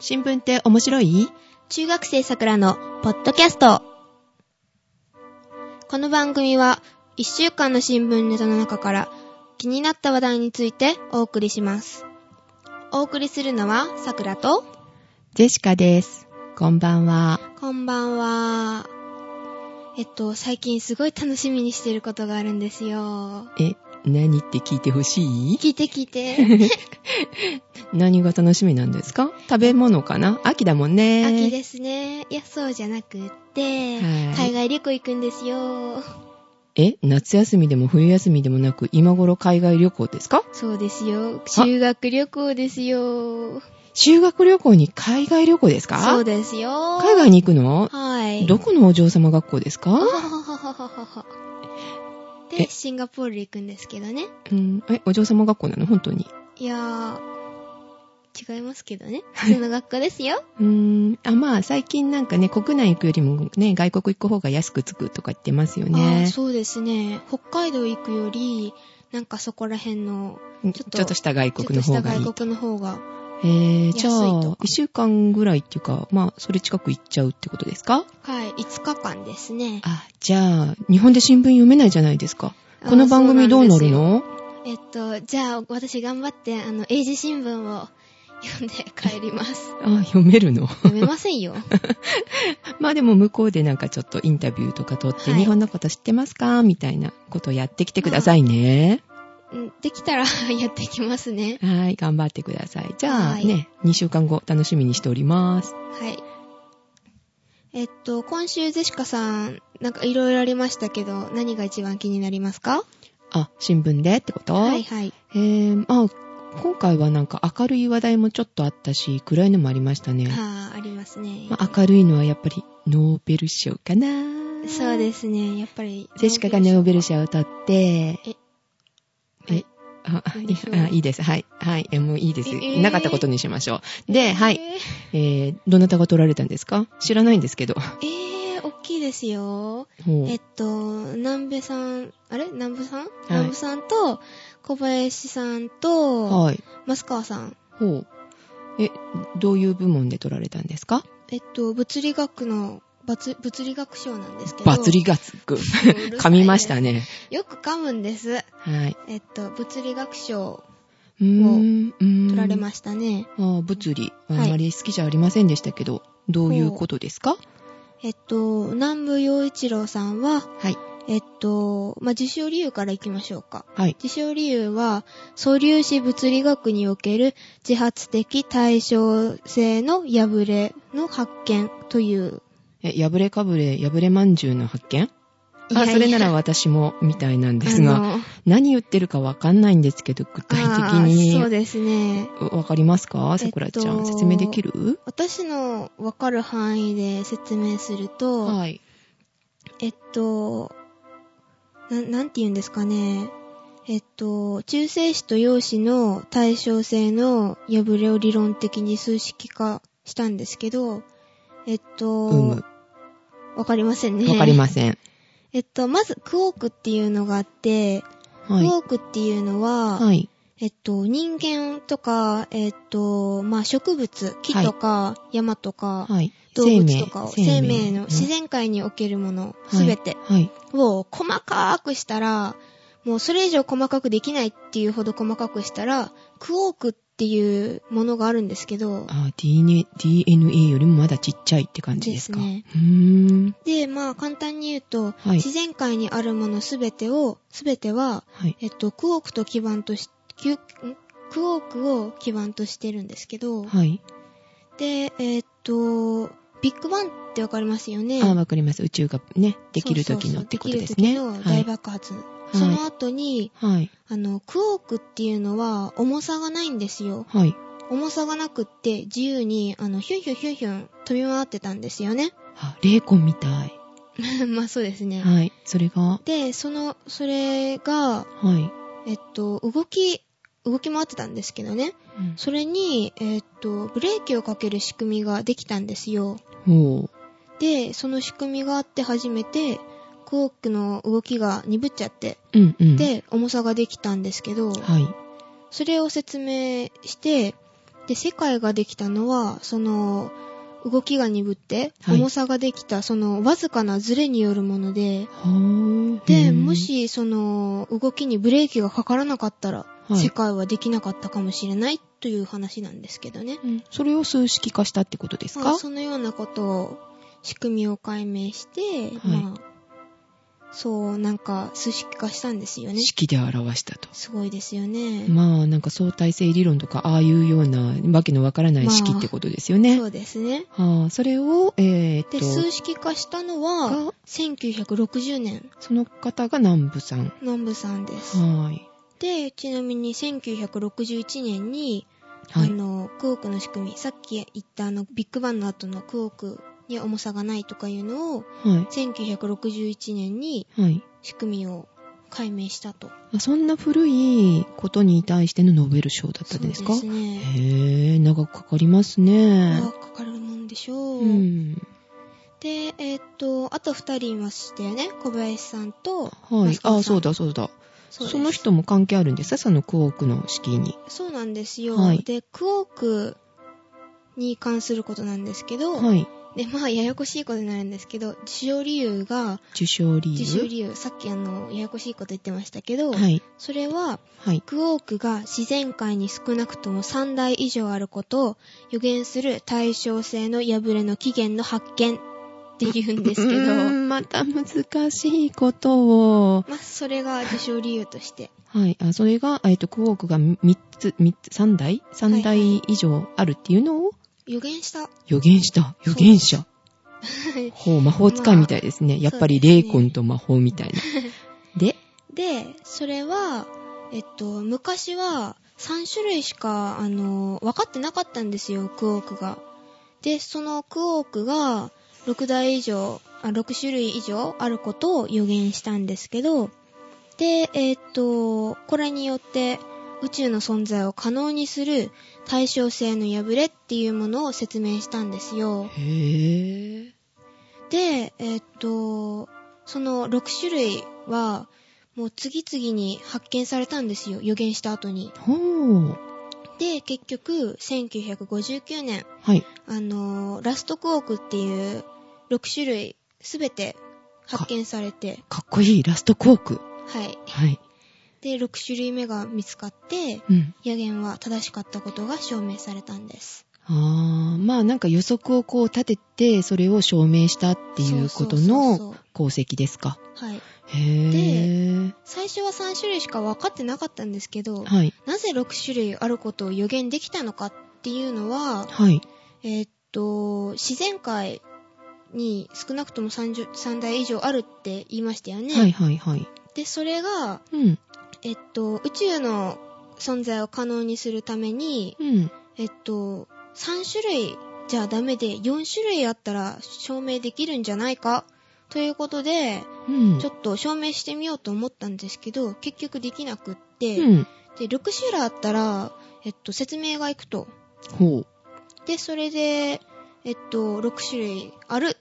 新聞って面白い？中学生さくらのポッドキャスト。この番組は一週間の新聞ネタの中から気になった話題についてお送りします。お送りするのはさくらと、ジェシカです。こんばんは。こんばんは。えっと、最近すごい楽しみにしてることがあるんですよ。え、何って聞いてほしい？聞いて聞いて。何が楽しみなんですか？食べ物かな？秋だもんね。秋ですね。いや、そうじゃなくって、はい海外旅行行くんですよ。え、夏休みでも冬休みでもなく、今頃海外旅行ですか？そうですよ。修学旅行ですよ。修学旅行に海外旅行ですか？そうですよ。海外に行くの？はい。どこのお嬢様学校ですか？ははははははえで、シンガポール行くんですけどね。うん、え、お嬢様学校なの？本当に？いやー、違いますけどね。普通の学校ですよ。うーん、あ、まあ、最近なんかね、国内行くよりもね、外国行く方が安くつくとか言ってますよあねー。そうですね。北海道行くより、なんかそこら辺の、ちょちょっとっとした外ちょっ国のとした方がいい。外国の方が。えー、じゃあ一週間ぐらいっていうか、まあ、それ近く行っちゃうってことですか？はい、5日間ですね。あ、じゃあ、日本で新聞読めないじゃないですか。この番組どうなるの？えっと、じゃあ、私頑張って、あの、英字新聞を読んで帰ります。あ、読めるの？読めませんよ。まあでも向こうでなんかちょっとインタビューとか取って、はい日本のこと知ってますか？みたいなことをやってきてくださいね。うんできたら やってきますね。はい、頑張ってください。じゃあはいね、2週間後楽しみにしております。はい。えっと、今週ゼシカさん、なんかいろいろありましたけど、何が一番気になりますか？あ、新聞でってこと？はいはい。えー、あ、今回はなんか明るい話題もちょっとあったし、暗いのもありましたね。はあ、ありますね。まあ、明るいのはやっぱりノーベル賞かな。そうですね。やっぱり。ジェシカがノーベル賞を取って、はい。あ、いいです。はい。はい。えもういいです。えーなかったことにしましょう。で、はい。えーえー、どなたが取られたんですか？知らないんですけど。えー、大きいですよ。えっと、南部さん、あれ？南部さん、南部さんと、小林さんと、はい。増川さん。ほう。え、どういう部門で取られたんですか？えっと、物理学の、物物理学賞なんですけど。バツリガツク。うるさいね噛みましたね。よく噛むんです。はい。えっと、物理学賞うーん。うーん取られましたね。ああ、物理。あはいんまり好きじゃありませんでしたけど、どういうことですか？えっと、南部陽一郎さんは、はい。えっと、まあ、受賞理由からいきましょうか。はい。受賞理由は、素粒子物理学における自発的対称性の破れの発見という。え、破れかぶれ、破れまんじゅうの発見？あ、それなら私も、みたいなんですが、何言ってるかわかんないんですけど、具体的に。そうですね。わかりますか？さくらちゃん、えっと説明できる？私のわかる範囲で説明すると、はい。えっと、な、なんて言うんですかね。えっと、中性子と陽子の対称性の破れを理論的に数式化したんですけど、えっと。わかりませんね。わかりません。えっと、まず、クォークっていうのがあって、はい。クォークっていうのは、はい。えっと、人間とか、えっと、まあ、植物、木とか、山とか、はい。動物とかを、生命のうん自然界におけるもの、はいすべてはい。を細かくしたら、もうそれ以上細かくできないっていうほど細かくしたら、クォークっていうものがあるんですけど、あ、DNA、DNA よりもまだちっちゃいって感じですか？ですねうーん。で、まあ簡単に言うと、はい自然界にあるものすべてを、すべては、はい。えっと、クォークと基盤とし、クォークを基盤としてるんですけど、はい。で、えっと、ビッグバンってわかりますよね？あ、わかります。宇宙がね、できる時のってことですね。そうそうそうできる時の大爆発。その後に、はい。あの、クォークっていうのは重さがないんですよ。はい。重さがなくって自由に、あの、ヒュンヒュンヒュンヒュン飛び回ってたんですよね。あ、霊魂みたい。まあそうですね。はい。それが、で、その、それが、はい。えっと、動き、動き回ってたんですけどね。うんそれに、えっと、ブレーキをかける仕組みができたんですよ。ほう。で、その仕組みがあって初めて、クォークの動きが鈍っちゃって、うんうん。、で、重さができたんですけど、はい。それを説明して、で、世界ができたのは、その、動きが鈍って、はい。重さができた、その、わずかなズレによるもので、で、もし、その、動きにブレーキがかからなかったら、はい。世界はできなかったかもしれないという話なんですけどね。うん。それを数式化したってことですか？まあ、そのようなことを、仕組みを解明して、まあ、そう、なんか、数式化したんですよね。式で表したと。すごいですよね。まあ、なんか相対性理論とか、ああいうようなわけのわからない式ってことですよね。そうですね。はあ、それを、えーっで、と、数式化したのはが、1960年、その方が南部さん。南部さんです。はい。で、ちなみに1961年に、はいあの、クォークの仕組み、さっき言ったあの、ビッグバンの後のクォークに重さがないとかいうのを、は1961年にい。はい。仕組みを解明したと。あそんな古いことに対してのノーベル賞だったんですか？そうですね。へえ、長くかかりますね。あかかるもんでしょう。うん。で、えーっと、あと二人いましたよね。小林さんと、はい。マスコさんあ、そうだそうだ。その人も関係あるんですか？そのクォークの式に。そうなんですよ。はいで、クォークに関することなんですけど、はい。で、まあ、ややこしいことになるんですけど、受賞理由が、受賞理由？受賞理由、さっきあの、ややこしいこと言ってましたけど、はい。それは、はい。クォークが自然界に少なくとも3台以上あることを予言する対称性の破れの起源の発見って言うんですけど、また難しいことを。まあ、それが受賞理由として。はい。あ、それが、えっと、クォークが3つ、3つ、3台 ?3 台以上あるっていうのを予言した。予言した。予言者。はいほう、魔法使いみたいですね。やっぱり霊魂と魔法みたいな。で、で、それは、えっと、昔は3種類しか、あの、分かってなかったんですよ、クォークが。で、そのクォークが6台以上、あ6種類以上あることを予言したんですけど、で、えっと、これによって宇宙の存在を可能にする対称性の破れっていうものを説明したんですよ。へぇで、えっと、その6種類は、もう次々に発見されたんですよ、予言した後に。ほう。で、結局、1959年、はい。あのーラストクォークっていう6種類すべて発見されて、かっこいい、ラストクォーク。はい。はい。で、6種類目が見つかって、うん。予言は正しかったことが証明されたんです。あー、まあなんか予測をこう立てて、それを証明したっていうことの功績ですか。はい。へぇ最初は3種類しか分かってなかったんですけど、はい。なぜ6種類あることを予言できたのかっていうのは、はい。えーっと、自然界に少なくとも 30, 3台以上あるって言いましたよね。はいはいはい。で、それが、うん。えっと、宇宙の存在を可能にするために、うん。えっと、3種類じゃダメで4種類あったら証明できるんじゃないか？ということで、うん。ちょっと証明してみようと思ったんですけど、結局できなくって、うん。で、6種類あったら、えっと、説明がいくと。ほう。で、それで、えっと、6種類ある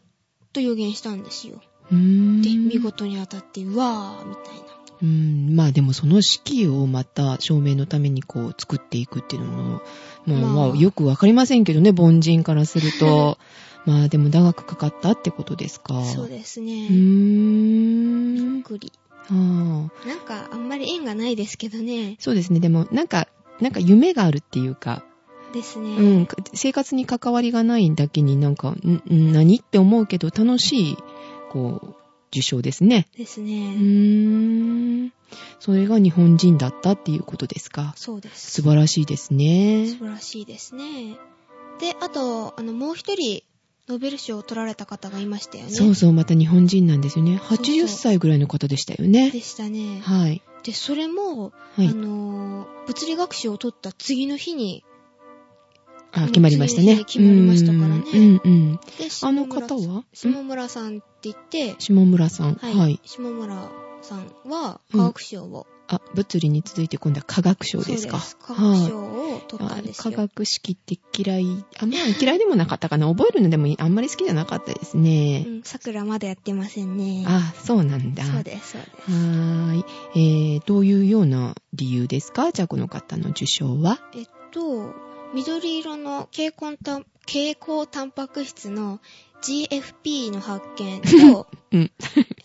と予言したんですよ。で、見事に当たって、うわー、みたいな。うん、まあでもその式をまた証明のためにこう作っていくっていうのも、まあ、まあまあよくわかりませんけどね、凡人からすると。まあでも長くかかったってことですか？そうですうね。ーん。びっくり。ああなんか、あんまり縁がないですけどね。そうですね。でもなんか、なんか夢があるっていうか、ですね。うん、生活に関わりがないだけになんか、んん何？って思うけど楽しい、こう、受賞ですね。ですうね。ーん。それが日本人だったっていうことですか。そうです。素晴らしいですね素。晴らしいですね。で、あと、あの、もう一人、ノーベル賞を取られた方がいましたよね。そうそう、また日本人なんですよね。そうそう80歳ぐらいの方でしたよね。でしたね。はい。で、それも、はいあのー、物理学賞を取った次の日に、あ、決まりましたね。決まりましたからねうんうんうん。で、あ下の村方は？下村さんって言って、下村さん。はい。はい。下村さんは科学賞を、あ、物理に続いて今度は科学賞ですか。そうです科学はい賞を取ったんです科よ。学式って嫌い、あ、まあ嫌いでもなかったかな。覚えるのでもあんまり好きじゃなかったですね。うん、桜まだやってませんね。あ、そうなんだ。そうです、そうです。はーい。えー、どういうような理由ですか？じゃあこの方の受賞は？えっと、緑色の蛍光タン蛍光タンパク質の GFP の発見と、うん。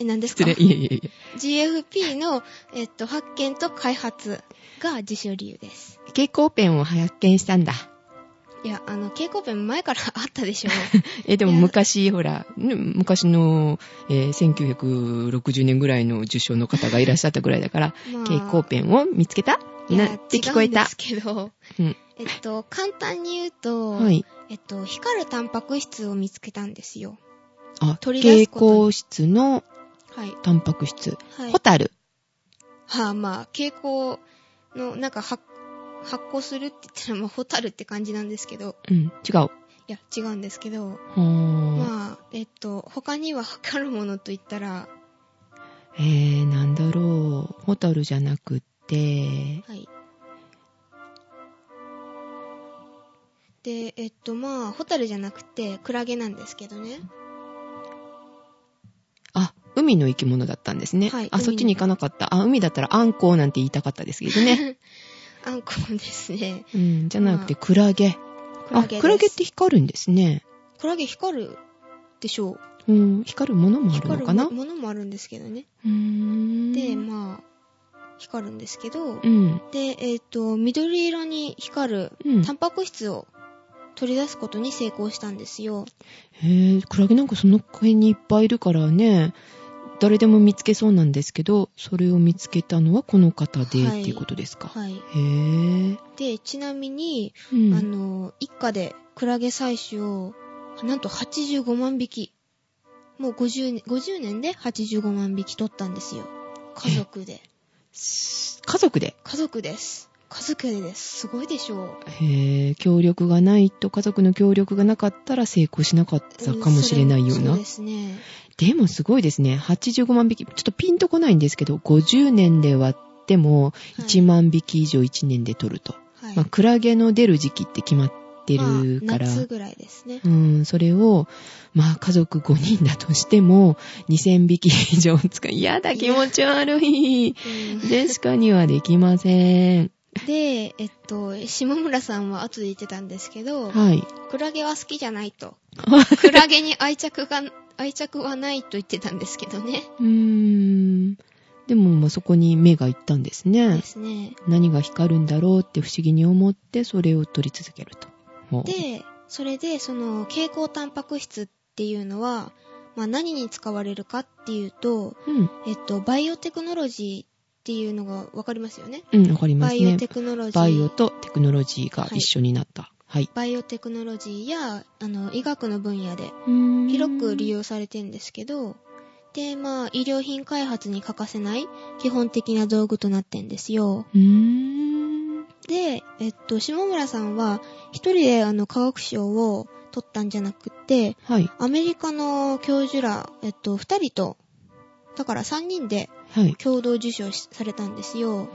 え、何ですか？失礼。いえいえいえ。GFP の、えっと、発見と開発が受賞理由です。蛍光ペンを発見したんだ。いや、あの、蛍光ペン前からあったでしょ え、でも昔、ほら、ね昔の、えー1960年ぐらいの受賞の方がいらっしゃったぐらいだから、まあ蛍光ペンを見つけた？なって聞こえたです。けど、うん。えっと、簡単に言うと、はい。えっと、光るタンパク質を見つけたんですよ。あ、取り出蛍すことに光質のはい。タンパク質。はいホ。タル。はあ、まあ、蛍光の、なんか発、発光するって言ったら、まあ、ホタルって感じなんですけど、うん、違う。いや、違うんですけど、まあ、えっと、他には測るものと言ったら、えー、なんだろう。ホタルじゃなくって、はい。で、えっと、まあ、ホタルじゃなくて、クラゲなんですけどね。あ、海の生き物だったんですね。あ、はい海のそっちに行かなかった。あ、海だったらアンコウなんて言いたかったですけどね。あんこですね。うん、じゃなくてクラゲ。あ、クラゲです。クラゲって光るんですね。クラゲ光るでしょう。うん、光るものもある光るのかな？ものもあるんですけどね。うーん。で、まあ、光るんですけど、うん。で、えっ、と、緑色に光るうんタンパク質を取り出すことに成功したんですよ。へえ、クラゲなんかその辺にいっぱいいるからね、誰でも見つけそうなんですけど、それを見つけたのはこの方で、はいっていうことですか？はい。へえ。で、ちなみに、うん。あの、一家でクラゲ採取を、なんと85万匹。もう50年、50年で85万匹取ったんですよ。家族で。家族で？家族です。家族でです。すごいでしょへえ、協力がないと、家族の協力がなかったら成功しなかったう。かもしれないようなそうで。すね。でもすごいですね。85万匹。ちょっとピンとこないんですけど、50年で割ってもはい1万匹以上1年で取ると。はい。まあ、クラゲの出る時期って決まってるまあから。夏ぐらいですね。うん、それを、まあ家族5人だとしても、2000匹以上使う。嫌だ、気持ち悪い。うんジェシカにはできません。で、えっと、下村さんは後で言ってたんですけど、はい。クラゲは好きじゃないと。クラゲに愛着が、愛着はないと言ってたんですけどね。うーん。でも、まあそこに目が行ったんですねで。すね。何が光るんだろうって不思議に思って、それを取り続けると。で、それで、その、蛍光タンパク質っていうのは、まあ何に使われるかっていうと、うん。えっと、バイオテクノロジーっていうのがわかりますよね。うん、わかりますねバイオ。テクノロジー。バイオとテクノロジーが一緒になった。はい。バイオテクノロジーや、あの、医学の分野で広広く利用されてるんですけど、で、まあ、医療品開発に欠かせない基本的な道具となってんですよ。で、えっと、下村さんは、一人であの、科学賞を取ったんじゃなくって、はい。アメリカの教授ら、えっと、二人と、だから三人ではい。共同受賞しされたんですよ。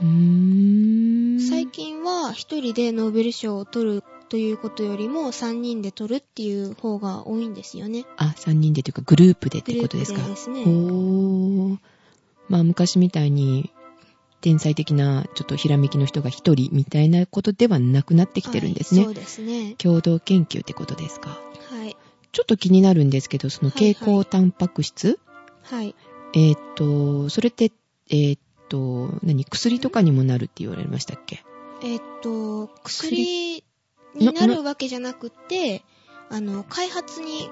最近は一人でノーベル賞を取るということよりも三人で取るっていう方が多いんですよね。あ、3人でというかグループでってグループでことですか。ですね。おー。まあ昔みたいに天才的なちょっとひらめきの人が一人みたいなことではなくなってきてるんですね。はいそうですね。共同研究ってことですか。はい。ちょっと気になるんですけど、その蛍光タンパク質、はい。えーっと、それって、えーっと、何、薬とかにもなるって言われましたっけ？えっと、薬？になるわけじゃなくて、あの、開発に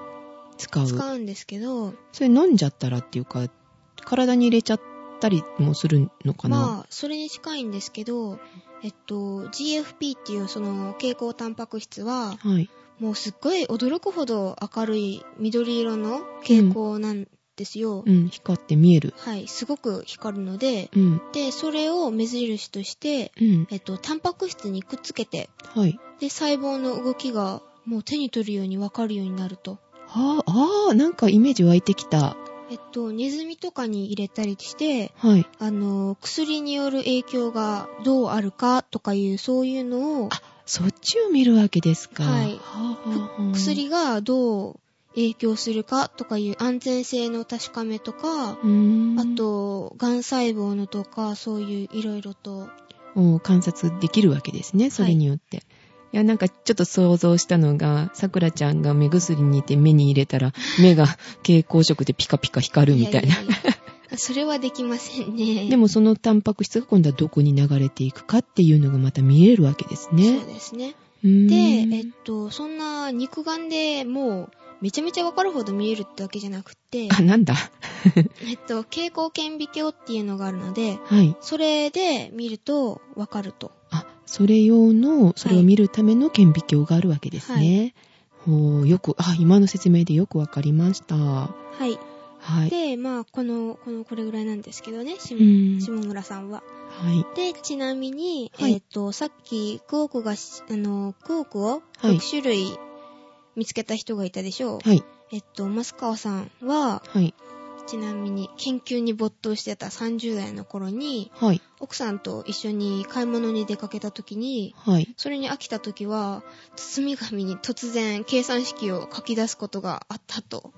使う。使うんですけど、それ飲んじゃったらっていうか、体に入れちゃったりもするのかな、まあ、それに近いんですけど、えっと、GFP っていうその蛍光タンパク質は、はい。もうすっごい驚くほど明るい緑色の蛍光なんですよ。うん、光って見える。はい、すごく光るので、うん。で、それを目印として、うん。えっと、タンパク質にくっつけて、はい。で、細胞の動きがもう手に取るようにわかるようになると。ああ、ああ、なんかイメージ湧いてきた。えっと、ネズミとかに入れたりして、はい。あの、薬による影響がどうあるかとかいう、そういうのを、あ、そっちを見るわけですか。はいはあはあはあ薬がどう影響するかとかいう安全性の確かめとか、あ、と、癌細胞のとか、そういういろいろと、を観察できるわけですね、それによって。いや、なんかちょっと想像したのが、さくらちゃんが目薬にいて目に入れたら、目が蛍光色でピカピカ光るみたいな。やややそれはできませんね。でもそのタンパク質が今度はどこに流れていくかっていうのがまた見えるわけですね。そうですね。で、えっと、そんな肉眼でもう、めちゃめちゃわかるほど見えるってわけじゃなくって、あ、なんだ？えっと、蛍光顕微鏡っていうのがあるので、はい。それで見るとわかると。あ、それ用の、それを見るための顕微鏡があるわけですね。ほうよく、あ、今の説明でよくわかりました。はい。はい。で、まあ、この、この、これぐらいなんですけどね、下村さんは。はい。で、ちなみに、はいえっと、さっき、クオークがし、あの、クオークをはい6種類見つけた人がいたでしょう。はい。えっと、増川さんは、はい。ちなみに研究に没頭してた30代の頃に、はい。奥さんと一緒に買い物に出かけた時に、はい。それに飽きた時は、包み紙に突然計算式を書き出すことがあったと。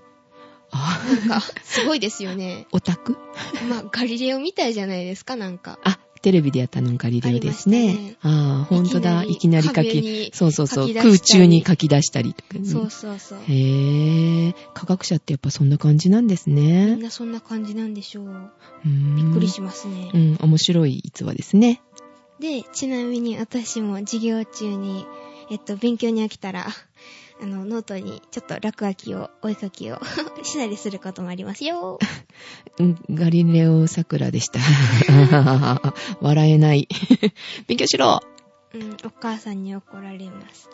あ、なんか、すごいですよね。オタク？まあ、ガリレオみたいじゃないですか、なんか。あ、テレビでやったのガリレオですね。ねああ、ほんとだ。いきなり書き、そうそうそう。空中に書き出したりとかね。そうそうそう。へえ、科学者ってやっぱそんな感じなんですみんね。なそんな感じなんでしょう。びびっくりしますねう。ん、面白い逸話ですね。で、ちなみに私も授業中に、えっと、勉強に飽きたら、あの、ノートにちょっと落書きを、お絵描きを したりすることもありますよ。うんガリレオ桜でした。笑えない。勉強しろうん、お母さんに怒られます。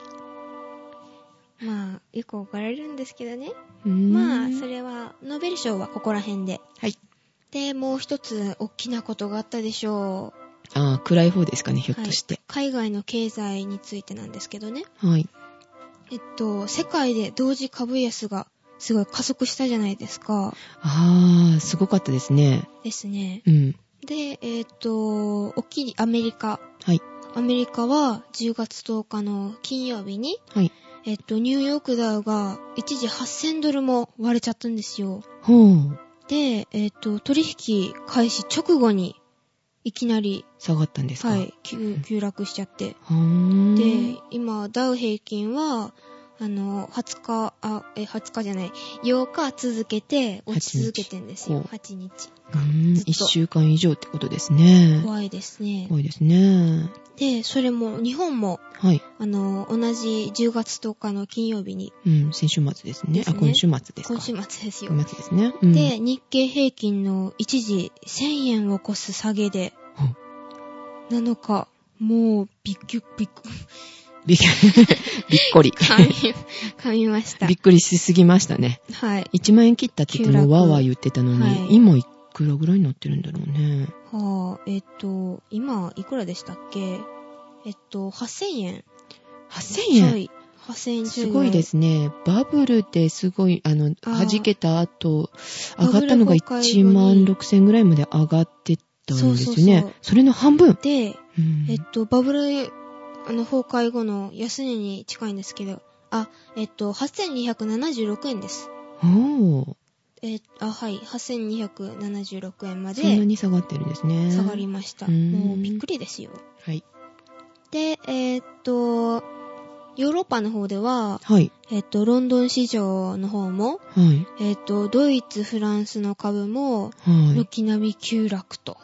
まあ、よく怒られるんですけどね。まあ、それ。れは、ノーベル賞はここら辺で。はい。で、もう一つ、大きなことがあったでしょう。ああ、暗い方ですかね、ひょっとして。海外の経済についてなんですけどね。はい。えっと、世界で同時株安がすごい加速したじゃないですか。ああ、すごかったですね。ですね。うん。で、えっと、大きいアメリカ。はい。アメリカは10月10日の金曜日に、はい。えっと、ニューヨークダウが一時8000ドルも割れちゃったんですよ。ほう。で、えっと、取引開始直後に、いきなり、下がったんですか？はい、急急落しちゃって。で、今、ダウ平均は、あの、20日、あ、え、20日じゃない、8日続けて落ち続けてんですよ。8 8日。うーん、ずっと一週間以上ってことですね。怖いですね。怖いですね。で、それも、日本も、はい。あの、同じ10月10日の金曜日に、うん、先週末ですね。ですねあ、今週末ですか。今週末ですよ。今週末ですね。うん、で、日経平均の一時1000円を超す下げで、7日、もう、びっくり、びっくり、びっ びっこり。噛み、ましたび。っくりしすぎましたね。はい。1万円切ったって言ってもわーわー言ってたのに、はい今いくらぐらいになってるんだろうね。はあ、えっと、今、いくらでしたっけ？えっと、8000円。8000円、はい。8000円すごいで。すね。バブルですごい、あの、弾けた後、上がったのが崩壊後に1万6000円ぐらいまで上がってたんですよね。そそうそうそうれの半分。で、うんえっと、バブル、あの、崩壊後の安値に近いんですけど、あ、えっと、8276円です。おーえっあ、はい、8276円まそんなでに下がってるんですね。下がりました。うんもうびっくりですよ。はい。で、えっと、ヨーロッパの方では、はい。えっと、ロンドン市場の方も、はい。えっと、ドイツ、フランスの株も、はい。軒並み急落と。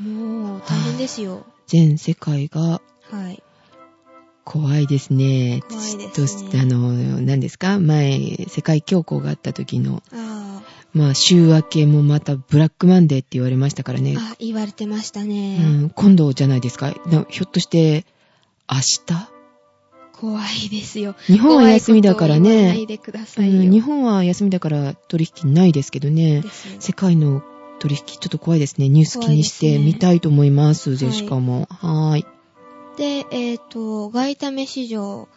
もう、大変ですよ。全世界がはい。怖いですね。怖いですねとしてあの、何ですか？前、世界恐慌があった時の、あまあ、週明けもまたブラックマンデーって言われましたからねあ、。あ、言われてましたうね。ん、今度じゃないですか。なひょっとして、明日？怖いですよ。日本は休みだからね。日本は休みだから取引ないですけどねで。すよ世界の取引ちょっと怖いですね。ニュース気にして見たいと思います。ジェシカも。はーい。で、えっ、と、外為市場。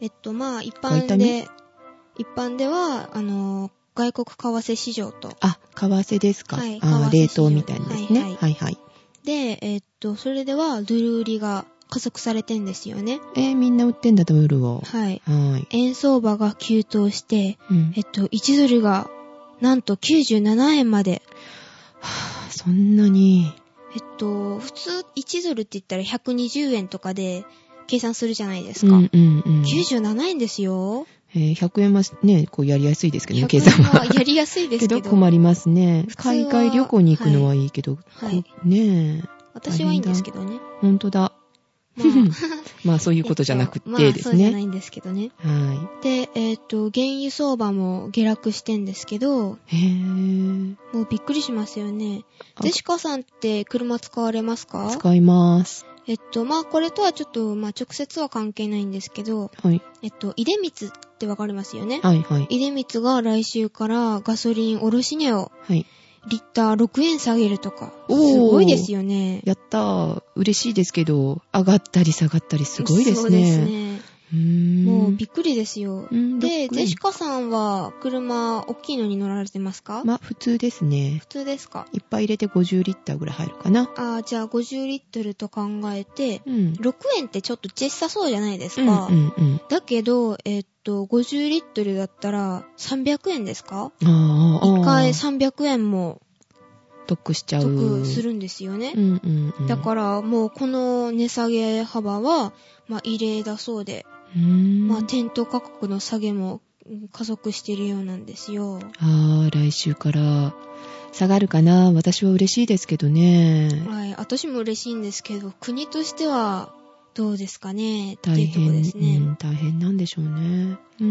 えっと、まあ、一般外で、一般では、あの、外国為替市場と。あ、為替ですか。はいあ冷凍みたいなですね。はいはいはいはい。で、えっと、それでは、ドル売りが加速されてんですよね。えーみんな売ってんだ、ドルを。はい。はい。円相場が急騰して、うんえっと、1ドルが、なんと97円まで。はぁそんなに。えっと、普通1ドルって言ったら120円とかで、計算するじゃないですか。うんうんうん。97円ですよ。えー100円はね、こうやりやすいですけどね、計100円算は。はやりやすいですけけど。ど困りますね。海外旅行に行くのはいいけど、はいこねえ、私はいいんですけどね。ほんとだ。ま あまあそういうことじゃなくえっとてですね。まあそうじゃないんですけどね。はで、えっ、と、原油相場も下落してんですけど、い。へぇもうびっくりしますよね。あゼシカさんって車使われますか？使います。えっと、まあこれとはちょっと、まあ直接は関係ないんですけど、はい。えっと、出光ってわかりますよね？はいはい。出光が来週からガソリン卸値をはい。リッター6円下げるとか、おーすごいですよね。やったー。嬉しいですけど、上がったり下がったりすごいですね。そうですね。もうびっくりですよ。うんで、6ゼシカさんは車大きいのに乗られてますか、まあ普通ですね普。通ですか？いっぱい入れて50リッターぐらい入るかな。ああ、じゃあ50リットルと考えて、うん。6円ってちょっと小さそうじゃないですうんか。うんうん。だけど、えっと、50リットルだったら300円ですか？ああ、ああ。1回300円も得しちゃう。得するんですよね。うんうんうん。だからもうこの値下げ幅は、まあ異例だそうで。まあ店頭価格の下げもうん加速しているようなんですよ。ああ、来週から下がるかな。私は嬉しいですけどね。はい。私も嬉しいんですけど、国としてはどうですかね？大変、ですね。うん、大変なんでしょうね。うー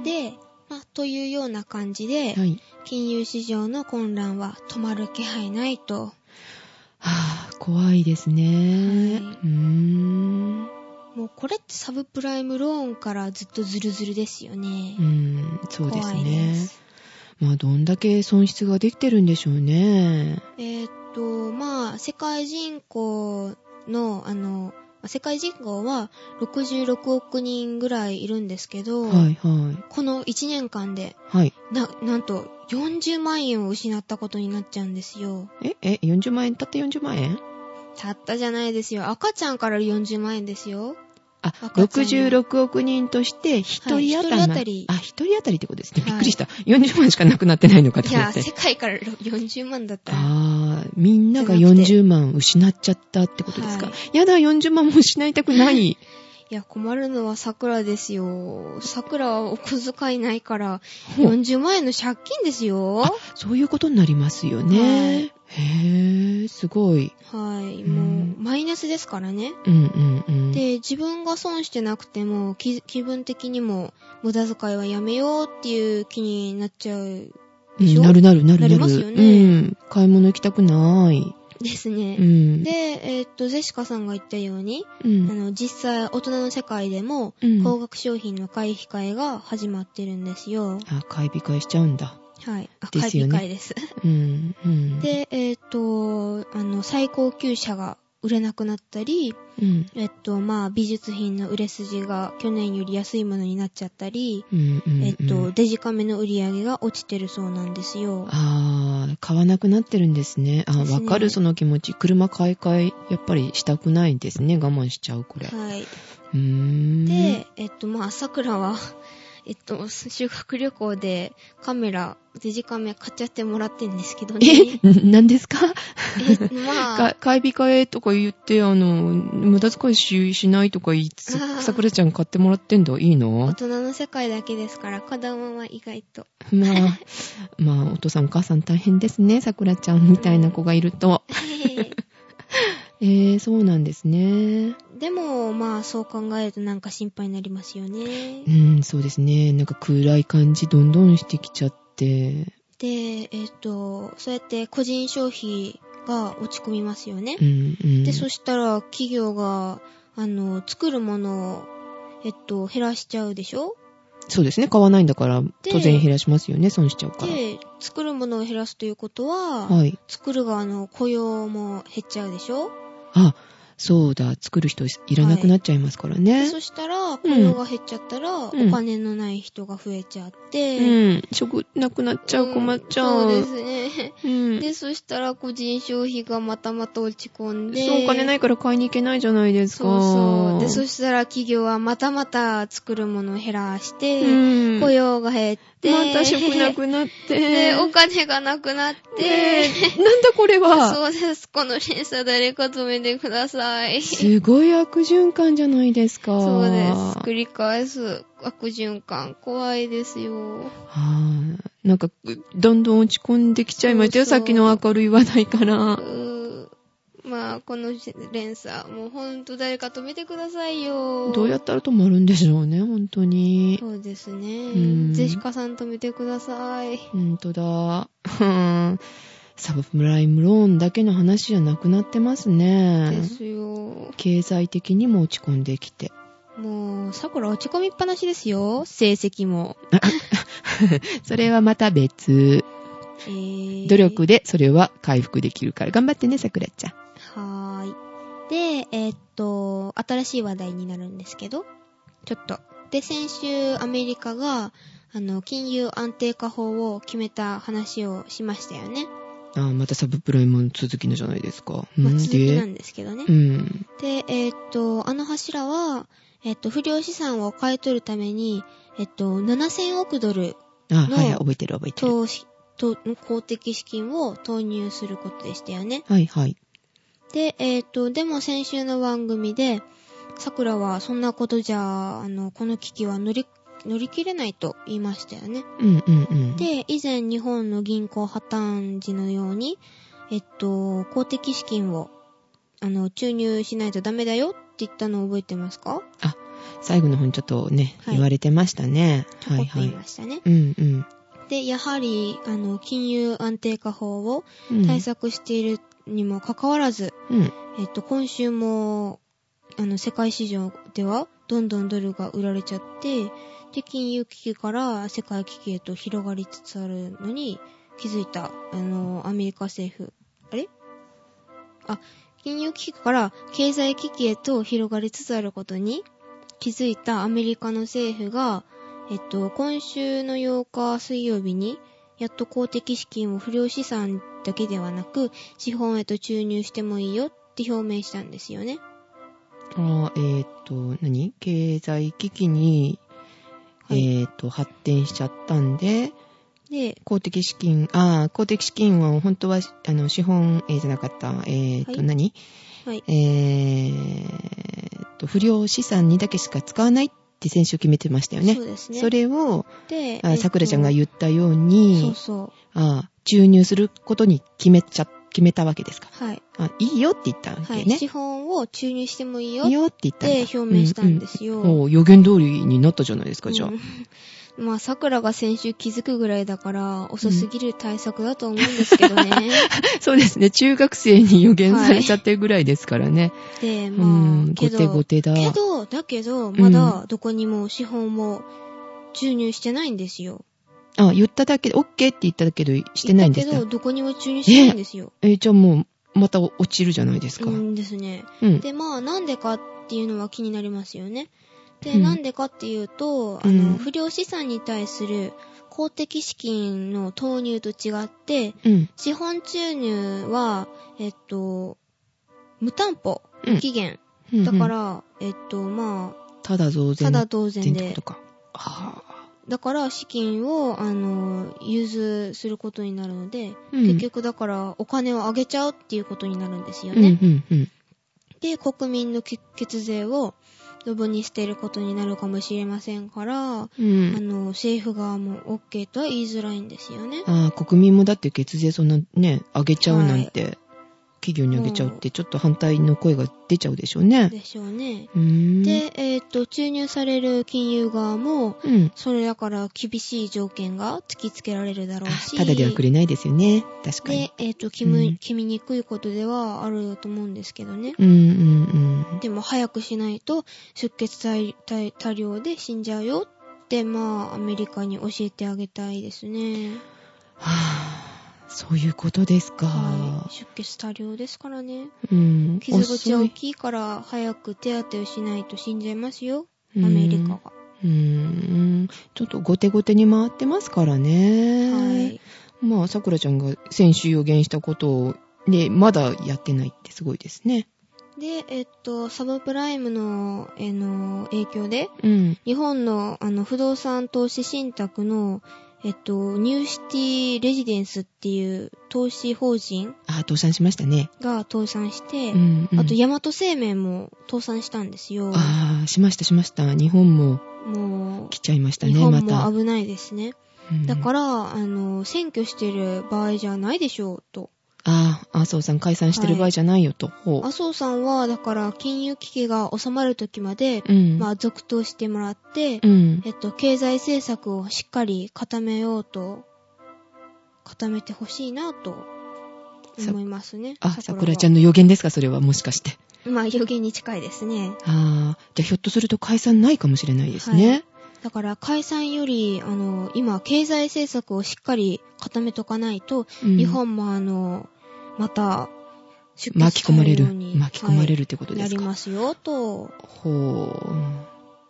ん。で、まあ、というような感じで、はい。金融市場の混乱は止まる気配ないと。はあ、怖いですね。はいうーん。もうこれってサブプライムローンからずっとズルズルですよねう。ん、そうですねで。す。まあ、どんだけ損失ができてるんでしょうね。えーっと、まあ、世界人口の、あの、世界人口は66億人ぐらいいるんですけど、はい、はい。この1年間で、はい。な、なんと40万円を失ったことになっちゃうんですよ。え、え、40万円？たった40万円？たったじゃないですよ。赤ちゃんから40万円ですよ。あ、赤ちゃん66億人として1人当たり、はい一人当たりあ、1人当たりってことですね。はいびっくりした。40万しかなくなってないのかといや、思って。世界から40万だったら。ああ、みんながじゃなくて40万失っちゃったってことですか？はいやだ、40万も失いたくない。いや、困るのは桜ですよ。桜はお小遣いないから、ほう40万円の借金ですよ。そういうことになりますよね。へえ、すごい。はい。うんもう、マイナスですからね。うんうんうん。で、自分が損してなくても、気気分的にも、無駄遣いはやめようっていう気になっちゃううんでしょ？なるなるなるなる。なりますよねうん。買い物行きたくない。ですね。うん。で、えーっと、ゼシカさんが言ったように、うん、あの、実際、大人の世界でも、うん高額商品の買い控えが始まってるんですよ。あ、買い控えしちゃうんだ。はい。あ、買いですよね控えです。うん。うん。、で、えーっと、あの、最高級車が売れなくなったり、うん。えっと、まあ、美術品の売れ筋が去年より安いものになっちゃったり、うん。うん。えっと、デジカメの売り上げが落ちてるそうなんですよ。ああ、買わなくなってるんですね。あですねわかる、その気持ち。車買い替え、やっぱりしたくないんですね。我慢しちゃう、これ。うはい。ーん。で、えっと、まあ、桜は、えっと、修学旅行でカメラ、デジカメ買っちゃってもらってんですけどね。え、ん 何ですか？え、まあ、か買い控えとか言って、あの、無駄遣いししないとか言いつつあー、さくらちゃん買ってもらってんだ。いい大の人の世界だけですから、子供は意外と。まあ、まあ、お父さんお母さん大変ですね。さくらちゃんみたいな子がいると。えー、そうなんですね。でも、まあ、そう考えるとなんか心配になりますよねう。ん、そうですね。なんか暗い感じどんどんしてきちゃって。で、えっと、そうやって個人消費が落ち込みますよねう。ん、うん。で、そしたら企業が、あの、作るものを、えっと、減らしちゃうでしょ？そうですね。買わないんだから、当然減らしますよね。損しちゃうから。で、作るものを減らすということは、はい。作る側の雇用も減っちゃうでしょ？あ、そうだ。作る人いらなくなっちゃいますからでね。そしたら、雇用が減っちゃったら、うんお金のない人が増えちゃって、うん。食なくなっちゃう、困っちゃう。んそうですね。うん。で、そしたら個人消費がまたまた落ち込んで、そう、お金ないから買いに行けないじゃないですか。そうそう。で、そしたら企業はまたまた作るものを減らして、うん。雇用が減って、また食なくなって。で、お金がなくなって、なんだこれは。そうです。この連鎖誰か止めてくだささい。すごい悪循環じゃないですか。そうです。繰り返す悪循環。怖いですよ。はぁなんか、どんどん落ち込んできちゃいましたよ。きの明るい話題からう。ーまあ、この連鎖、もうほんと誰か止めてくださいよ。どうやったら止まるんでしょうね、本当に。そうですねん。ゼシカさん止めてください。ほんとだ。サブプライムローンだけの話じゃなくなってますでね。すよ。経済的にも落ち込んできて。もう、桜落ち込みっぱなしですよ。成績も。それはまた別。えー努力でそれは回復できるから。頑張ってね、さくらちゃん。はーい。で、えーっと、新しい話題になるんですけど、ちょっと。で、先週アメリカが、あの、金融安定化法を決めた話をしましたよね。ああ、またサブプライムの続きのじゃないですか。まあ、うん続きなで、んですけどねう。ん。で、えーっと、あの柱は、えーっと、不良資産を買い取るために、えっと、7000億ドルあ、のはいはい、覚えてる覚えてる。投資、と公的資金を投入することでしたよね。はいはい。で、えっ、と、でも先週の番組で、桜はそんなことじゃ、あの、この危機は乗り、乗り切れないと言いましたよね。うんうんうん。で、以前日本の銀行破綻時のように、えっと、公的資金を、あの、注入しないとダメだよって言ったのを覚えてますか？あ、最後の方にちょっとね、はい言われてましたね。ちょこっと言いはましたね。い。うんうんで、やはり、あの、金融安定化法をうん。対策しているにもかかわらず、うん。えっと、今週も、あの、世界市場では、どんどんドルが売られちゃって、で、金融危機から世界危機へと広がりつつあるのに、気づいた、あの、アメリカ政府。あれ？あ、金融危機から経済危機へと広がりつつあることに気づいたアメリカの政府が、えっと、今週の8日水曜日に、やっと公的資金を不良資産だけではなく、資本へと注入してもいいよって表明したんですよね。あーえっ、と、何？経済危機に、はいえっ、と、発展しちゃったんで、で、公的資金、ああ、公的資金は本当は、あの、資本、えーじゃなかった、えっ、と、はい何？はい。えーと、不良資産にだけしか使わないって先週決めてましたよね。そうですね。それを、で、あさくらちゃんがう言ったようそにう、そう。ああ注入することに決めちゃ、決めたわけですか？はい。あいいよって言ったわはい。けね。資本を注入してもいいよいいよって言ったんだ。って表明したんですよ。うんうん予言通りになったじゃないですか、じゃあ。う んまあ、桜が先週気づくぐらいだから、遅すぎる対策だと思うんですけどね。そうですね。中学生に予言されちゃってるぐらいですからね。で、うまん、あ、け後手後ど、手だ。けど、だけど、まだどこにも資本も注入してないんですよ。あ、言っただけで、OK って言っただけど、してないんですか？だけど、どこにも注入してないんですよ。えじゃあもう、また落ちるじゃないですか。うん。うんですね。で、まあ、なんでかっていうのは気になりますよね。で、うんなんでかっていうと、あうんの、不良資産に対する公的資金の投入と違って、うん。資本注入は、えっと、無担保、期限。うんだか、ら、えっと、まただ増あ、税ただ当然でってこと。か。はぁ。だから、資金を、あの、融通することになるので、うん結局だから、お金をあげちゃうっていうことになるんですようん、ね。うん、うん。で、国民の血血税を、ドブに捨てることになるかもしれませんから、うあん。の、政府側も OK とは言いづらいんですよね。ああ、国民もだって血税そんなね、上げちゃうなんて、企業に上げちゃうって、ちょっと反対の声が出ちゃうでしょうね。でしょうね。で、えっ、と、注入される金融側も、うん。それだから厳しい条件が突きつけられるだろうし、ただではくれないですよね。確かにで。、えっ、と、決め、うん決めにくいことではあると思うんですけどね。うん、うん、うん。でも早くしないと出血多量で死んじゃうよって、まあ、アメリカに教えてあげたいですね。はぁ、そういうことですか。はい。出血多量ですからね。うん。傷口大きいから早く手当てをしないと死んじゃいますよ。アうんメリカが。うーん。ちょっと後手後手に回ってますからね。はい。まあ、さくらちゃんが先週予言したことを、ね、まだやってないってすごいですね。で、えっと、サブプライムの、えの、影響で、うん。日本の、あの、不動産投資信託の、えっと、ニューシティレジデンスっていう投資法人あ、倒産しましたね。が倒産して、うん、うん。あと、ヤマト生命も倒産したんですよ。ああ、しましたしました。日本もも来ちゃいましたう、日ね、本また。も危ないですね。うんだから、あの、選挙してる場合じゃないでしょう、と。ああ、麻生さん解散してる場合じゃないよと。ほう麻生さんは、だから、金融危機が収まる時まで、うん。まあ、続投してもらって、うん。えっと、経済政策をしっかり固めようと、固めてほしいなと思いますね。あ、桜ちゃん。んの予言ですか？それはもしかして。まあ、予言に近いですね。ああ、じゃあひょっとすると解散ないかもしれないですね。だから、解散より、あの、今、経済政策をしっかり固めとかないと、うん日本もあの、また、出巻き込まれる。巻き込まれはるってことですか？りますよ、と。ほ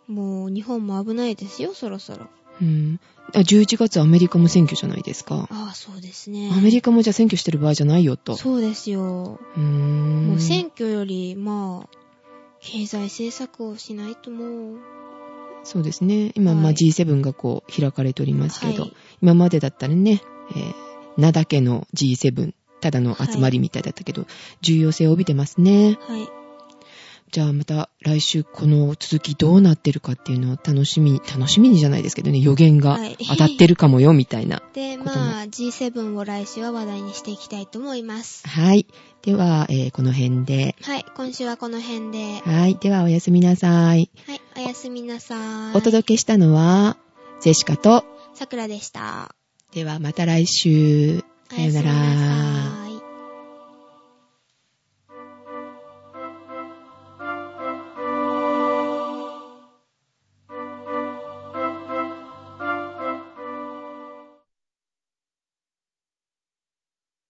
もう、日本も危ないですよ、そろそろ。う。うん。あ11月アメリカも選挙じゃないですか。ああ、そうですね。アメリカもじゃあ選挙してる場合じゃないよと。そうですよ。うーん。もう選挙より、まあ、経済政策をしないともう、そうですね。今、まあはい G7 がこう開かれておりますけど、はい今までだったらね、えー名だけの G7、ただの集まりみたいだったけど、重要性を帯びてますね。はい。じゃあまた来週この続きどうなってるかっていうのを楽しみに、楽しみにじゃないですけどね、予言がはい当たってるかもよ、みたいな。で、こともまあ、G7 を来週は話題にしていきたいと思います。はい。では、えーこの辺で。はい、今週はこの辺で。はい。では、おやすみなさい。はい、おやすみなさい。お届けしたのは、ゼシカと、さくらでした。ではまた来週。さよなら。